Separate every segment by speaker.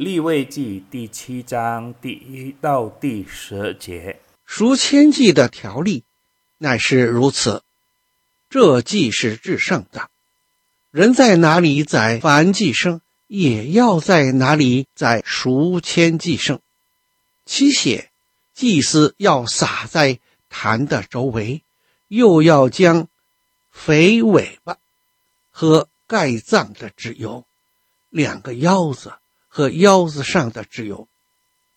Speaker 1: 立位记第七章第一到第十节，
Speaker 2: 赎愆祭的条例乃是如此。这祭是至圣的，人在哪里宰凡祭牲，也要在哪里宰赎愆祭牲。其血，祭司要洒在坛的周围，又要将肥尾巴和盖脏的脂油，两个腰子和腰子上的脂油，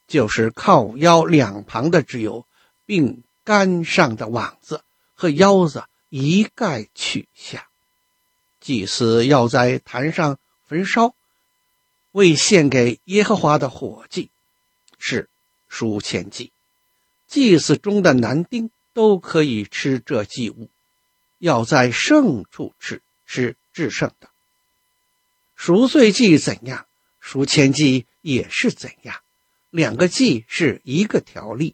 Speaker 2: 就是靠腰两旁的脂油，并肝上的网子和腰子。一概取下，祭司要在坛上焚烧，为献给耶和华的火祭，是赎愆祭。祭祀中的男丁都可以吃这祭物，要在圣处吃，是至圣的。赎罪祭怎样，赎愆祭也是怎样，两个祭是一个条例。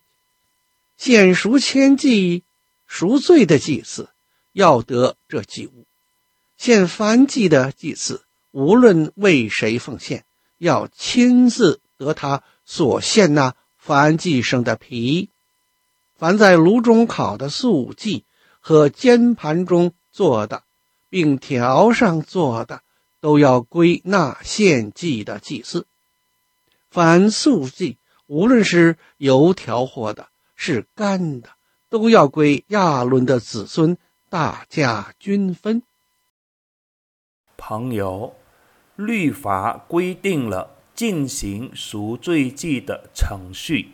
Speaker 2: 献赎愆祭赎罪的祭祀。要得这祭物，献燔祭的祭祀，无论为谁奉献，要亲自得他所献那燔祭牲的皮。凡在炉中烤的素祭和煎盘中做的，并条上做的，都要归纳献祭的祭祀。凡素祭，无论是油条或的，是干的，都要归亚伦的子孙。大家均分。
Speaker 1: 朋友，律法规定了进行赎罪祭的程序，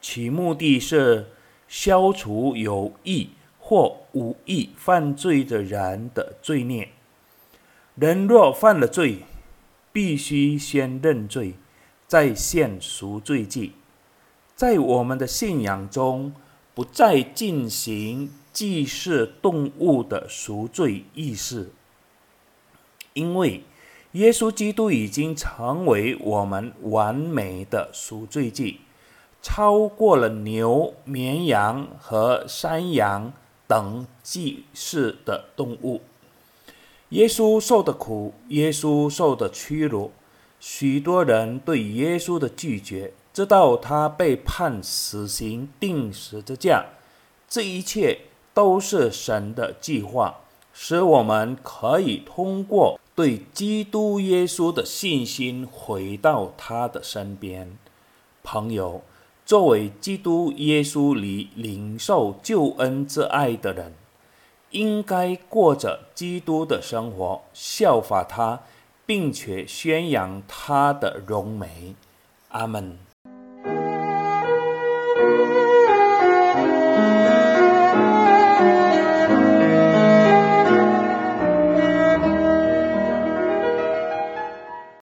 Speaker 1: 其目的是消除有意或无意犯罪的人的罪孽。人若犯了罪，必须先认罪，再献赎罪祭。在我们的信仰中，不再进行。祭祀动物的赎罪仪式，因为耶稣基督已经成为我们完美的赎罪祭，超过了牛、绵羊和山羊等祭祀的动物。耶稣受的苦，耶稣受的屈辱，许多人对耶稣的拒绝，直到他被判死刑、钉十字架，这一切。都是神的计划，使我们可以通过对基督耶稣的信心回到他的身边。朋友，作为基督耶稣里领受救恩之爱的人，应该过着基督的生活，效法他，并且宣扬他的荣美。阿门。